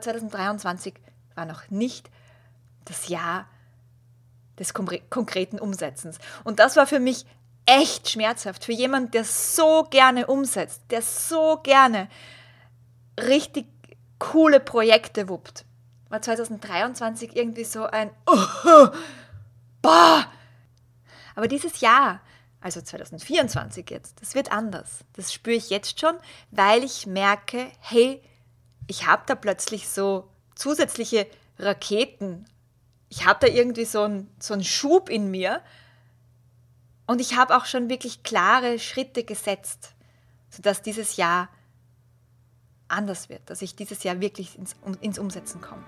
2023 war noch nicht das Jahr des konkreten Umsetzens. Und das war für mich echt schmerzhaft. Für jemanden, der so gerne umsetzt, der so gerne richtig coole Projekte wuppt. War 2023 irgendwie so ein oh, Boah! Aber dieses Jahr, also 2024 jetzt, das wird anders. Das spüre ich jetzt schon, weil ich merke, hey, ich habe da plötzlich so zusätzliche Raketen. Ich habe da irgendwie so einen so einen Schub in mir. Und ich habe auch schon wirklich klare Schritte gesetzt, sodass dieses Jahr anders wird, dass ich dieses Jahr wirklich ins, ins Umsetzen komme.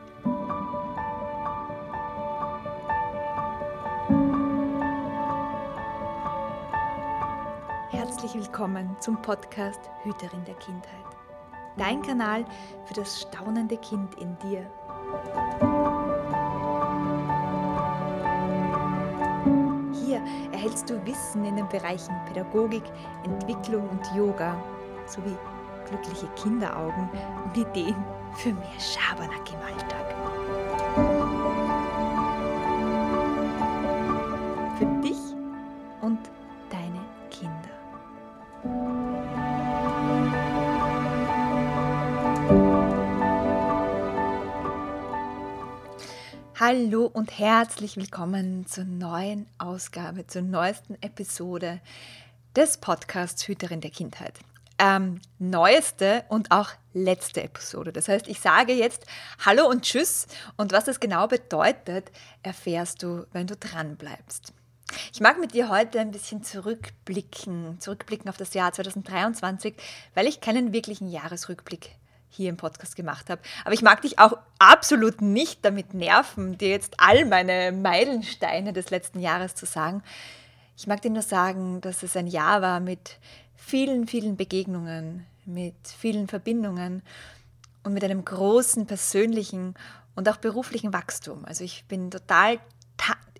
Herzlich willkommen zum Podcast Hüterin der Kindheit dein Kanal für das staunende Kind in dir. Hier erhältst du Wissen in den Bereichen Pädagogik, Entwicklung und Yoga sowie glückliche Kinderaugen und Ideen für mehr Schabernack im Alltag. Hallo und herzlich willkommen zur neuen Ausgabe, zur neuesten Episode des Podcasts Hüterin der Kindheit. Ähm, neueste und auch letzte Episode. Das heißt, ich sage jetzt Hallo und Tschüss und was das genau bedeutet, erfährst du, wenn du dran bleibst. Ich mag mit dir heute ein bisschen zurückblicken, zurückblicken auf das Jahr 2023, weil ich keinen wirklichen Jahresrückblick hier im Podcast gemacht habe. Aber ich mag dich auch absolut nicht damit nerven, dir jetzt all meine Meilensteine des letzten Jahres zu sagen. Ich mag dir nur sagen, dass es ein Jahr war mit vielen, vielen Begegnungen, mit vielen Verbindungen und mit einem großen persönlichen und auch beruflichen Wachstum. Also ich bin total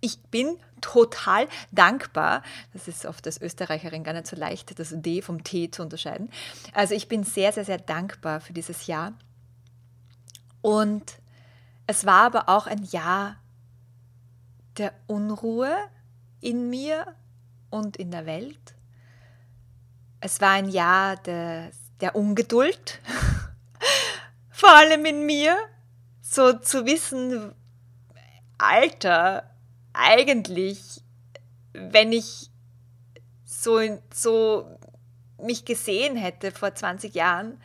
ich bin total dankbar. Das ist oft als Österreicherin gar nicht so leicht, das D vom T zu unterscheiden. Also ich bin sehr, sehr, sehr dankbar für dieses Jahr. Und es war aber auch ein Jahr der Unruhe in mir und in der Welt. Es war ein Jahr der, der Ungeduld, vor allem in mir, so zu wissen, Alter, eigentlich, wenn ich so, so mich gesehen hätte vor 20 Jahren,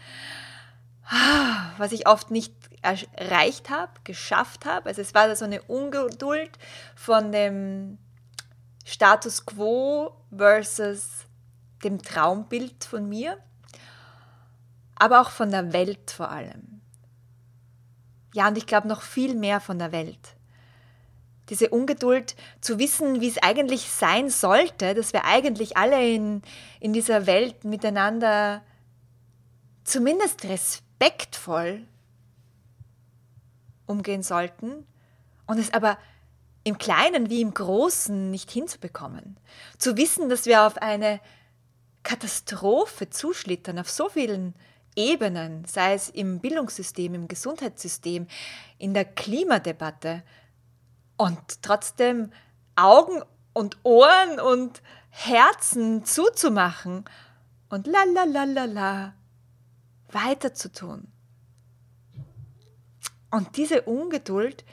was ich oft nicht erreicht habe, geschafft habe. Also es war so eine Ungeduld von dem Status quo versus dem Traumbild von mir, aber auch von der Welt vor allem. Ja, und ich glaube noch viel mehr von der Welt diese Ungeduld zu wissen, wie es eigentlich sein sollte, dass wir eigentlich alle in, in dieser Welt miteinander zumindest respektvoll umgehen sollten und es aber im Kleinen wie im Großen nicht hinzubekommen. Zu wissen, dass wir auf eine Katastrophe zuschlittern, auf so vielen Ebenen, sei es im Bildungssystem, im Gesundheitssystem, in der Klimadebatte, und trotzdem Augen und Ohren und Herzen zuzumachen und la la la la la weiter. Und diese Ungeduld,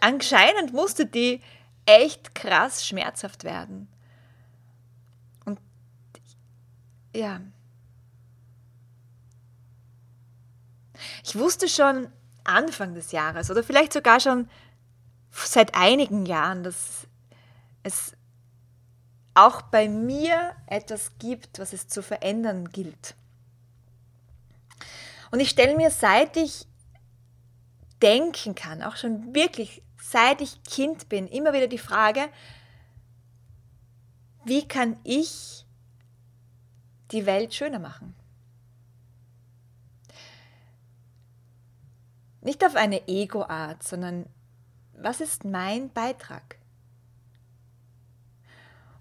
anscheinend musste die echt krass schmerzhaft werden. Und ja. Ich wusste schon Anfang des Jahres oder vielleicht sogar schon seit einigen Jahren, dass es auch bei mir etwas gibt, was es zu verändern gilt. Und ich stelle mir, seit ich denken kann, auch schon wirklich seit ich Kind bin, immer wieder die Frage, wie kann ich die Welt schöner machen? Nicht auf eine Ego-Art, sondern was ist mein Beitrag?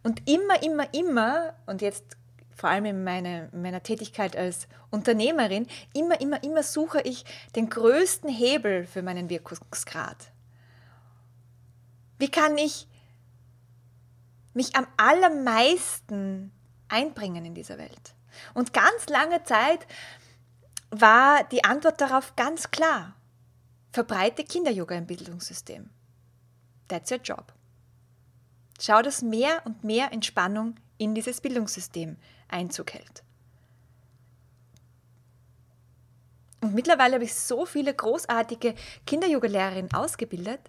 Und immer, immer, immer, und jetzt vor allem in meiner, meiner Tätigkeit als Unternehmerin, immer, immer, immer suche ich den größten Hebel für meinen Wirkungsgrad. Wie kann ich mich am allermeisten einbringen in dieser Welt? Und ganz lange Zeit war die Antwort darauf ganz klar. Verbreite Kinder-Yoga im Bildungssystem. That's your job. Schau, dass mehr und mehr Entspannung in dieses Bildungssystem Einzug hält. Und mittlerweile habe ich so viele großartige Kinder-Yoga-Lehrerinnen ausgebildet.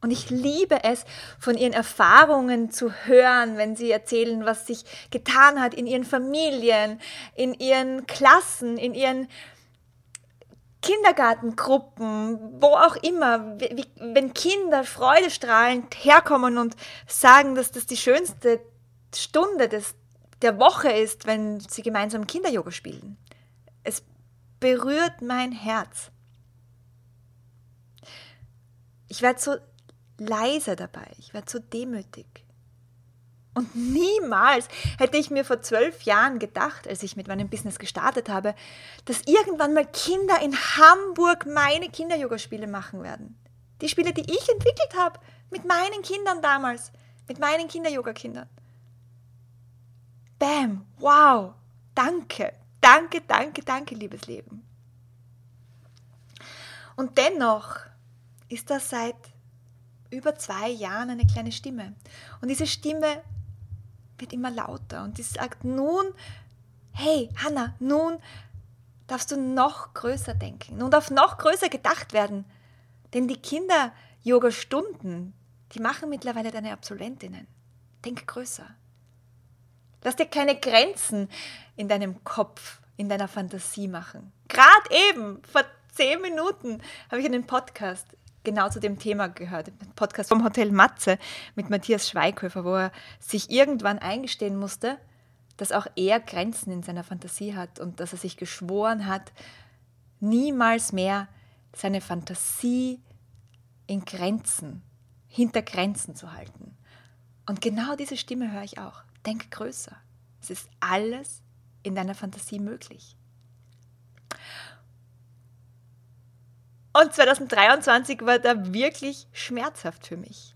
Und ich liebe es, von ihren Erfahrungen zu hören, wenn sie erzählen, was sich getan hat in ihren Familien, in ihren Klassen, in ihren Kindergartengruppen, wo auch immer, wie, wenn Kinder freudestrahlend herkommen und sagen, dass das die schönste Stunde des, der Woche ist, wenn sie gemeinsam Kinder-Yoga spielen. Es berührt mein Herz. Ich werde so leise dabei, ich werde so demütig. Und niemals hätte ich mir vor zwölf Jahren gedacht, als ich mit meinem Business gestartet habe, dass irgendwann mal Kinder in Hamburg meine Kinder-Yoga-Spiele machen werden. Die Spiele, die ich entwickelt habe, mit meinen Kindern damals, mit meinen Kinder-Yoga-Kindern. Bam, wow, danke, danke, danke, danke, liebes Leben. Und dennoch ist das seit über zwei Jahren eine kleine Stimme. Und diese Stimme wird immer lauter und die sagt nun, hey Hanna, nun darfst du noch größer denken. Nun darf noch größer gedacht werden. Denn die Kinder-Yoga-Stunden, die machen mittlerweile deine Absolventinnen. Denk größer. Lass dir keine Grenzen in deinem Kopf, in deiner Fantasie machen. Gerade eben, vor zehn Minuten, habe ich einen Podcast genau zu dem Thema gehört. Ein Podcast vom Hotel Matze mit Matthias Schweighöfer, wo er sich irgendwann eingestehen musste, dass auch er Grenzen in seiner Fantasie hat und dass er sich geschworen hat, niemals mehr seine Fantasie in Grenzen, hinter Grenzen zu halten. Und genau diese Stimme höre ich auch. Denk größer. Es ist alles in deiner Fantasie möglich. Und 2023 war da wirklich schmerzhaft für mich.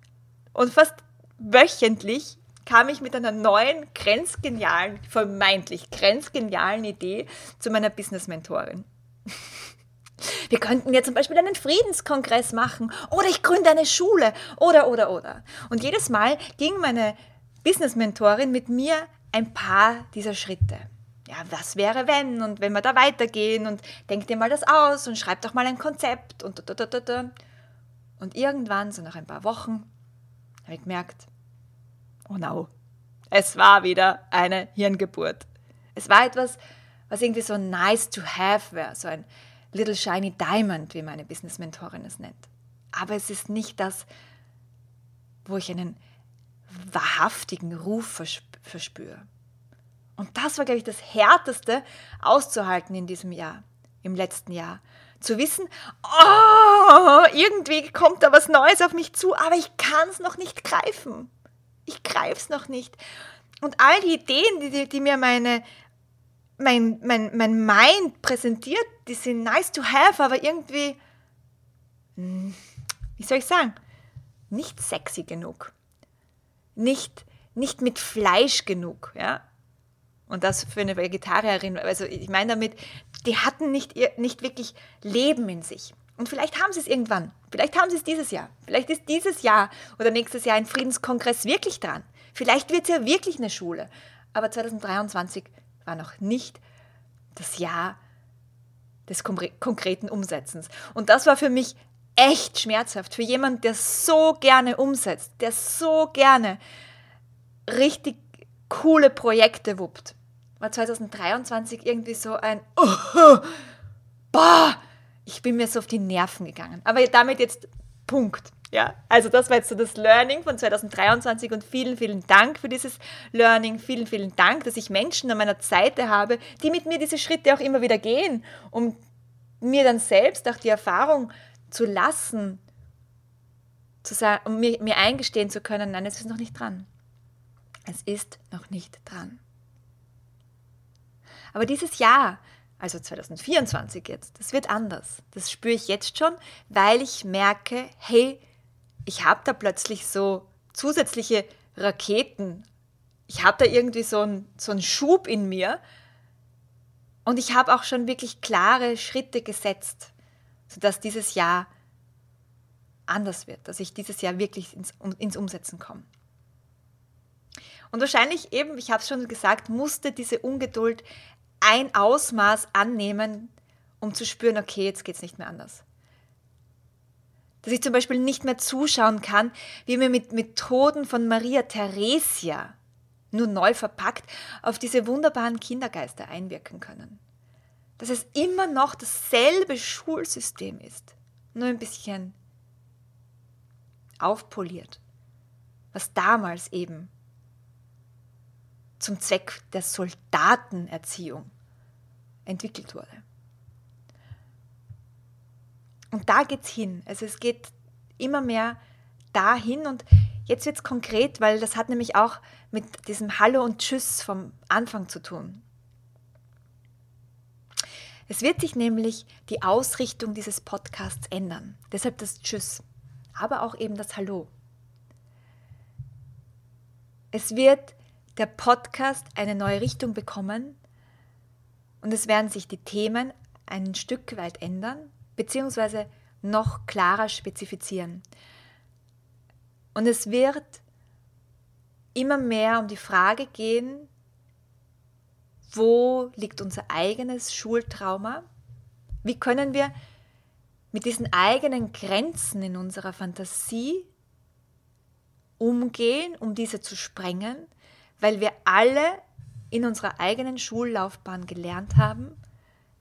Und fast wöchentlich kam ich mit einer neuen, grenzgenialen, vermeintlich grenzgenialen Idee zu meiner Business-Mentorin. Wir könnten ja zum Beispiel einen Friedenskongress machen oder ich gründe eine Schule oder, oder, oder. Und jedes Mal ging meine Business-Mentorin mit mir ein paar dieser Schritte ja, was wäre wenn und wenn wir da weitergehen und denk dir mal das aus und schreib doch mal ein Konzept und da, da, da, da. Und irgendwann, so nach ein paar Wochen, habe ich gemerkt, oh no, es war wieder eine Hirngeburt. Es war etwas, was irgendwie so nice to have wäre, so ein little shiny diamond, wie meine Business-Mentorin es nennt. Aber es ist nicht das, wo ich einen wahrhaftigen Ruf verspüre. Und das war, glaube ich, das Härteste auszuhalten in diesem Jahr, im letzten Jahr. Zu wissen, oh, irgendwie kommt da was Neues auf mich zu, aber ich kann es noch nicht greifen. Ich greife es noch nicht. Und all die Ideen, die, die mir meine, mein, mein, mein Mind präsentiert, die sind nice to have, aber irgendwie, hm, wie soll ich sagen, nicht sexy genug. Nicht, nicht mit Fleisch genug. Ja? Und das für eine Vegetarierin, also ich meine damit, die hatten nicht, nicht wirklich Leben in sich. Und vielleicht haben sie es irgendwann. Vielleicht haben sie es dieses Jahr. Vielleicht ist dieses Jahr oder nächstes Jahr ein Friedenskongress wirklich dran. Vielleicht wird es ja wirklich eine Schule. Aber 2023 war noch nicht das Jahr des konkreten Umsetzens. Und das war für mich echt schmerzhaft. Für jemanden, der so gerne umsetzt, der so gerne richtig coole Projekte wuppt war 2023 irgendwie so ein, oh, boah, ich bin mir so auf die Nerven gegangen. Aber damit jetzt Punkt. Ja, also das war jetzt so das Learning von 2023 und vielen, vielen Dank für dieses Learning. Vielen, vielen Dank, dass ich Menschen an meiner Seite habe, die mit mir diese Schritte auch immer wieder gehen, um mir dann selbst auch die Erfahrung zu lassen, zu sagen, um mir, mir eingestehen zu können, nein, es ist noch nicht dran. Es ist noch nicht dran. Aber dieses Jahr, also 2024 jetzt, das wird anders. Das spüre ich jetzt schon, weil ich merke, hey, ich habe da plötzlich so zusätzliche Raketen. Ich habe da irgendwie so einen, so einen Schub in mir. Und ich habe auch schon wirklich klare Schritte gesetzt, sodass dieses Jahr anders wird, dass ich dieses Jahr wirklich ins, ins Umsetzen komme. Und wahrscheinlich eben, ich habe es schon gesagt, musste diese Ungeduld ein Ausmaß annehmen, um zu spüren, okay, jetzt geht es nicht mehr anders. Dass ich zum Beispiel nicht mehr zuschauen kann, wie wir mit Methoden von Maria Theresia, nur neu verpackt, auf diese wunderbaren Kindergeister einwirken können. Dass es immer noch dasselbe Schulsystem ist, nur ein bisschen aufpoliert, was damals eben zum Zweck der Soldatenerziehung entwickelt wurde. Und da geht es hin. Also es geht immer mehr dahin und jetzt wird es konkret, weil das hat nämlich auch mit diesem Hallo und Tschüss vom Anfang zu tun. Es wird sich nämlich die Ausrichtung dieses Podcasts ändern. Deshalb das Tschüss, aber auch eben das Hallo. Es wird der Podcast eine neue Richtung bekommen und es werden sich die Themen ein Stück weit ändern, beziehungsweise noch klarer spezifizieren. Und es wird immer mehr um die Frage gehen, wo liegt unser eigenes Schultrauma? Wie können wir mit diesen eigenen Grenzen in unserer Fantasie umgehen, um diese zu sprengen? Weil wir alle in unserer eigenen Schullaufbahn gelernt haben,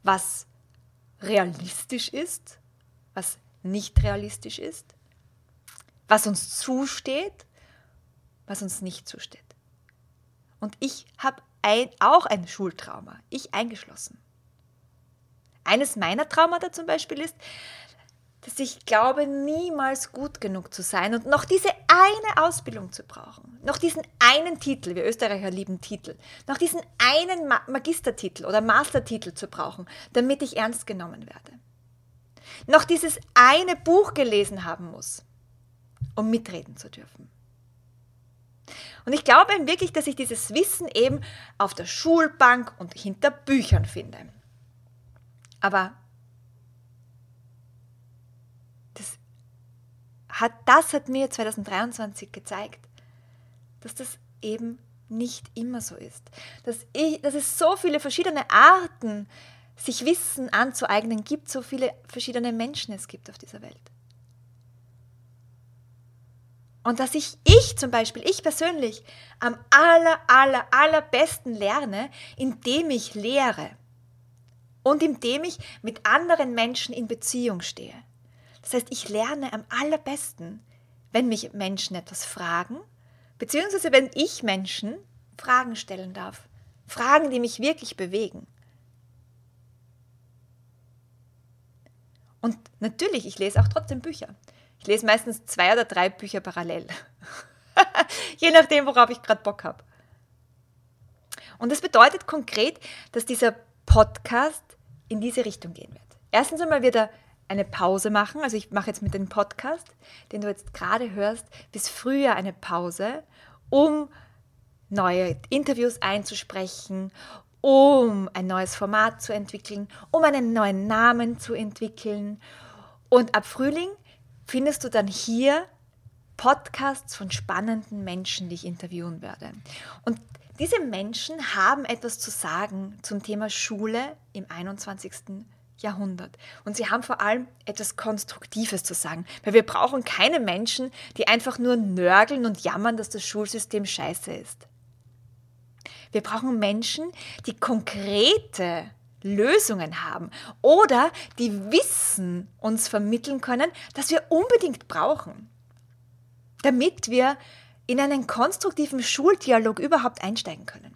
was realistisch ist, was nicht realistisch ist, was uns zusteht, was uns nicht zusteht. Und ich habe ein, auch ein Schultrauma, ich eingeschlossen. Eines meiner Traumata zum Beispiel ist, dass ich glaube, niemals gut genug zu sein und noch diese eine Ausbildung zu brauchen, noch diesen einen Titel, wir Österreicher lieben Titel, noch diesen einen Magistertitel oder Mastertitel zu brauchen, damit ich ernst genommen werde. Noch dieses eine Buch gelesen haben muss, um mitreden zu dürfen. Und ich glaube wirklich, dass ich dieses Wissen eben auf der Schulbank und hinter Büchern finde. Aber hat, das hat mir 2023 gezeigt, dass das eben nicht immer so ist. Dass, ich, dass es so viele verschiedene Arten, sich Wissen anzueignen gibt, so viele verschiedene Menschen es gibt auf dieser Welt. Und dass ich, ich zum Beispiel, ich persönlich, am aller, aller, allerbesten lerne, indem ich lehre und indem ich mit anderen Menschen in Beziehung stehe. Das heißt, ich lerne am allerbesten, wenn mich Menschen etwas fragen, beziehungsweise wenn ich Menschen Fragen stellen darf. Fragen, die mich wirklich bewegen. Und natürlich, ich lese auch trotzdem Bücher. Ich lese meistens zwei oder drei Bücher parallel. Je nachdem, worauf ich gerade Bock habe. Und das bedeutet konkret, dass dieser Podcast in diese Richtung gehen wird. Erstens einmal wird er eine Pause machen. Also ich mache jetzt mit dem Podcast, den du jetzt gerade hörst, bis früher eine Pause, um neue Interviews einzusprechen, um ein neues Format zu entwickeln, um einen neuen Namen zu entwickeln. Und ab Frühling findest du dann hier Podcasts von spannenden Menschen, die ich interviewen werde. Und diese Menschen haben etwas zu sagen zum Thema Schule im 21. Jahrhundert. Und sie haben vor allem etwas Konstruktives zu sagen, weil wir brauchen keine Menschen, die einfach nur nörgeln und jammern, dass das Schulsystem scheiße ist. Wir brauchen Menschen, die konkrete Lösungen haben oder die Wissen uns vermitteln können, das wir unbedingt brauchen, damit wir in einen konstruktiven Schuldialog überhaupt einsteigen können.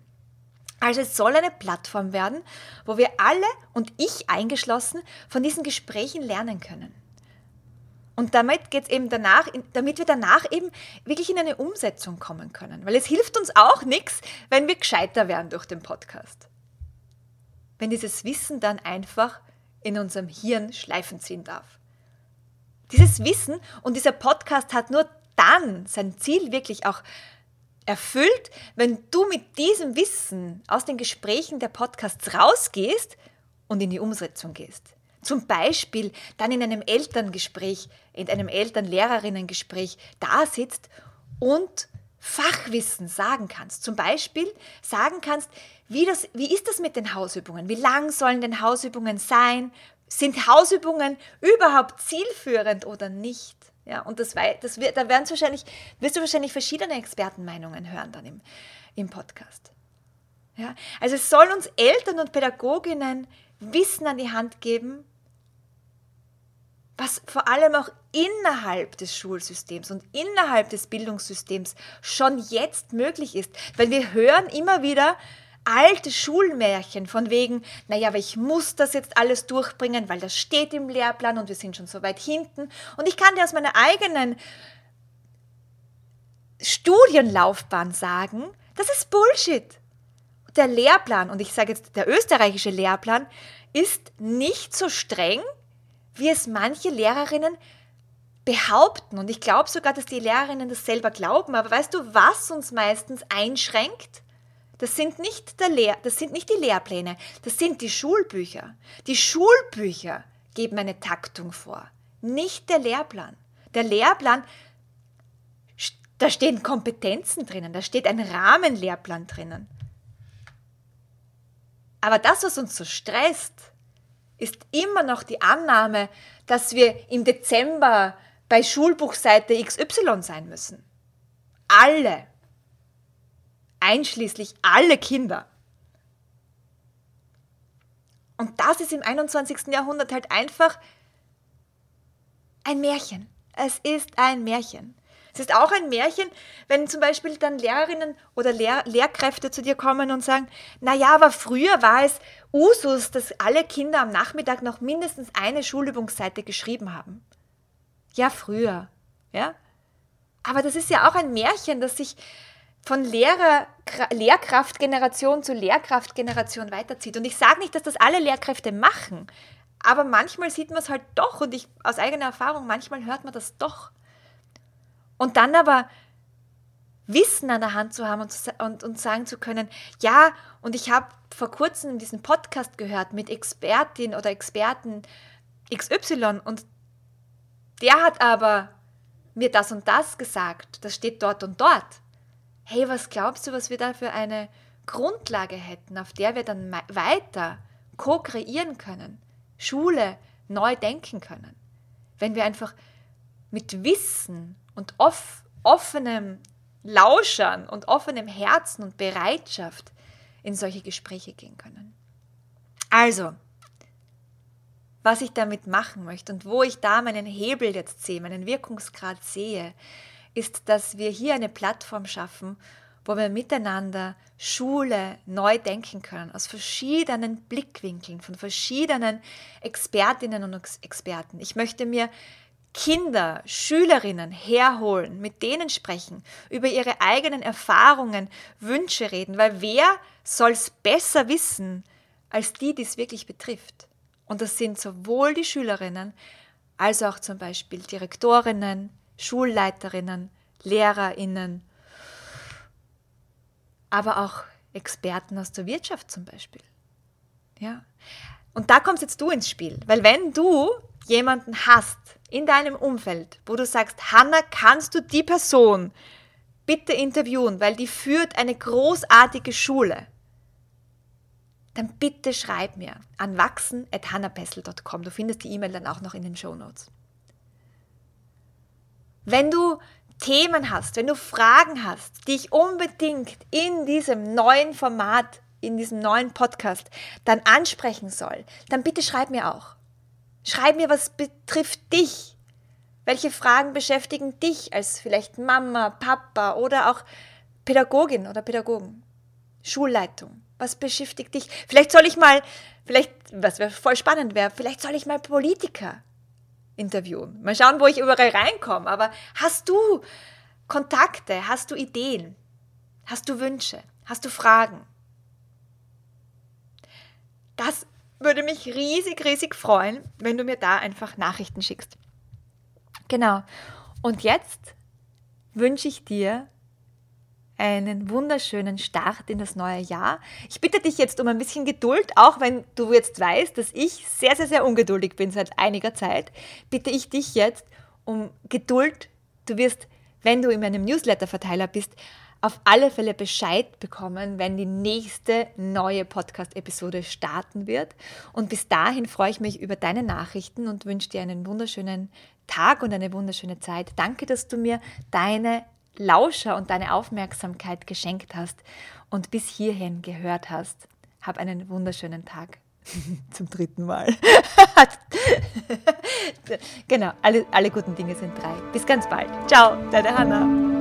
Also es soll eine Plattform werden, wo wir alle und ich eingeschlossen von diesen Gesprächen lernen können. Und damit geht eben danach, damit wir danach eben wirklich in eine Umsetzung kommen können. Weil es hilft uns auch nichts, wenn wir gescheiter werden durch den Podcast. wenn dieses Wissen dann einfach in unserem Hirn schleifen ziehen darf. Dieses Wissen und dieser Podcast hat nur dann sein Ziel wirklich auch erfüllt, wenn du mit diesem Wissen aus den Gesprächen der Podcasts rausgehst und in die Umsetzung gehst. Zum Beispiel dann in einem Elterngespräch, in einem Eltern-Lehrerinnen-Gespräch da sitzt und Fachwissen sagen kannst. Zum Beispiel sagen kannst, wie, das, wie ist das mit den Hausübungen? Wie lang sollen denn Hausübungen sein? Sind Hausübungen überhaupt zielführend oder nicht? Ja, und das, das, da werden wahrscheinlich, wirst du wahrscheinlich verschiedene Expertenmeinungen hören dann im, im Podcast. Ja, also es soll uns Eltern und Pädagoginnen Wissen an die Hand geben, was vor allem auch innerhalb des Schulsystems und innerhalb des Bildungssystems schon jetzt möglich ist. Weil wir hören immer wieder alte Schulmärchen von wegen, naja, aber ich muss das jetzt alles durchbringen, weil das steht im Lehrplan und wir sind schon so weit hinten. Und ich kann dir aus meiner eigenen Studienlaufbahn sagen, das ist Bullshit. Der Lehrplan, und ich sage jetzt der österreichische Lehrplan, ist nicht so streng, wie es manche Lehrerinnen behaupten. Und ich glaube sogar, dass die Lehrerinnen das selber glauben. Aber weißt du, was uns meistens einschränkt? Das sind nicht, der Lehr das sind nicht die Lehrpläne, das sind die Schulbücher. Die Schulbücher geben eine Taktung vor, nicht der Lehrplan. Der Lehrplan, da stehen Kompetenzen drinnen, da steht ein Rahmenlehrplan drinnen. Aber das, was uns so stresst, ist immer noch die Annahme, dass wir im Dezember bei Schulbuchseite XY sein müssen. Alle. Einschließlich alle Kinder. Und das ist im 21. Jahrhundert halt einfach ein Märchen. Es ist ein Märchen. Es ist auch ein Märchen, wenn zum Beispiel dann Lehrerinnen oder Lehr Lehrkräfte zu dir kommen und sagen, naja, aber früher war es Usus, dass alle Kinder am Nachmittag noch mindestens eine Schulübungsseite geschrieben haben. Ja, früher. Ja? Aber das ist ja auch ein Märchen, das sich von Lehrer, Lehrkraftgeneration zu Lehrkraftgeneration weiterzieht. Und ich sage nicht, dass das alle Lehrkräfte machen, aber manchmal sieht man es halt doch und ich aus eigener Erfahrung, manchmal hört man das doch. Und dann aber Wissen an der Hand zu haben und, und, und sagen zu können, ja, und ich habe vor kurzem diesen Podcast gehört mit Expertin oder Experten XY und der hat aber mir das und das gesagt, das steht dort und dort. Hey, was glaubst du, was wir da für eine Grundlage hätten, auf der wir dann weiter co-kreieren können, Schule neu denken können, wenn wir einfach mit Wissen und off offenem Lauschern und offenem Herzen und Bereitschaft in solche Gespräche gehen können. Also, was ich damit machen möchte und wo ich da meinen Hebel jetzt sehe, meinen Wirkungsgrad sehe, ist, dass wir hier eine Plattform schaffen, wo wir miteinander Schule neu denken können, aus verschiedenen Blickwinkeln, von verschiedenen Expertinnen und Experten. Ich möchte mir Kinder, Schülerinnen herholen, mit denen sprechen, über ihre eigenen Erfahrungen, Wünsche reden, weil wer soll es besser wissen als die, die es wirklich betrifft? Und das sind sowohl die Schülerinnen als auch zum Beispiel Direktorinnen, Schulleiterinnen, Lehrerinnen, aber auch Experten aus der Wirtschaft zum Beispiel. Ja. Und da kommst jetzt du ins Spiel, weil wenn du jemanden hast in deinem Umfeld, wo du sagst, Hanna, kannst du die Person bitte interviewen, weil die führt eine großartige Schule, dann bitte schreib mir an wachsen.hannapessel.com. Du findest die E-Mail dann auch noch in den Show Notes. Wenn du Themen hast, wenn du Fragen hast, die ich unbedingt in diesem neuen Format, in diesem neuen Podcast dann ansprechen soll, dann bitte schreib mir auch. Schreib mir, was betrifft dich. Welche Fragen beschäftigen dich als vielleicht Mama, Papa oder auch Pädagogin oder Pädagogen? Schulleitung. Was beschäftigt dich? Vielleicht soll ich mal, vielleicht, was voll spannend wäre, vielleicht soll ich mal Politiker interviewen. Mal schauen, wo ich überall reinkomme. Aber hast du Kontakte? Hast du Ideen? Hast du Wünsche? Hast du Fragen? Das würde mich riesig, riesig freuen, wenn du mir da einfach Nachrichten schickst. Genau. Und jetzt wünsche ich dir einen wunderschönen Start in das neue Jahr. Ich bitte dich jetzt um ein bisschen Geduld, auch wenn du jetzt weißt, dass ich sehr, sehr, sehr ungeduldig bin seit einiger Zeit, bitte ich dich jetzt um Geduld. Du wirst, wenn du in meinem Newsletter-Verteiler bist, auf alle Fälle Bescheid bekommen, wenn die nächste neue Podcast-Episode starten wird. Und bis dahin freue ich mich über deine Nachrichten und wünsche dir einen wunderschönen Tag und eine wunderschöne Zeit. Danke, dass du mir deine Lauscher und deine Aufmerksamkeit geschenkt hast und bis hierhin gehört hast. Hab einen wunderschönen Tag. Zum dritten Mal. genau, alle, alle guten Dinge sind drei. Bis ganz bald. Ciao, deine Hanna.